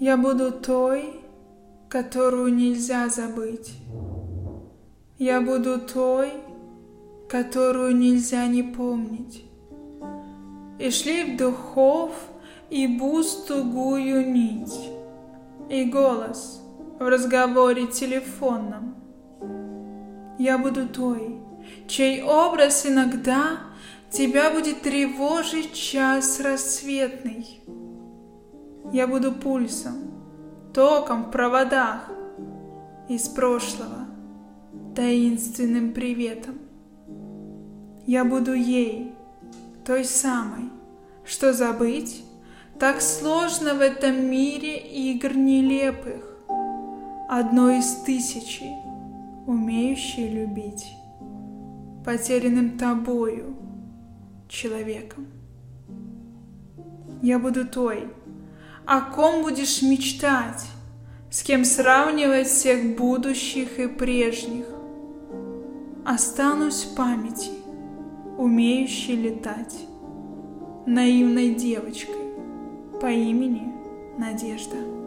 Я буду той, которую нельзя забыть. Я буду той, которую нельзя не помнить. И шли в духов и буз тугую нить, И голос в разговоре телефонном. Я буду той, чей образ иногда Тебя будет тревожить час рассветный. Я буду пульсом, током в проводах Из прошлого таинственным приветом. Я буду ей, той самой, что забыть Так сложно в этом мире игр нелепых, Одной из тысячи, умеющей любить, Потерянным тобою — человеком. Я буду той, о ком будешь мечтать, с кем сравнивать всех будущих и прежних. Останусь в памяти, умеющей летать, наивной девочкой по имени Надежда.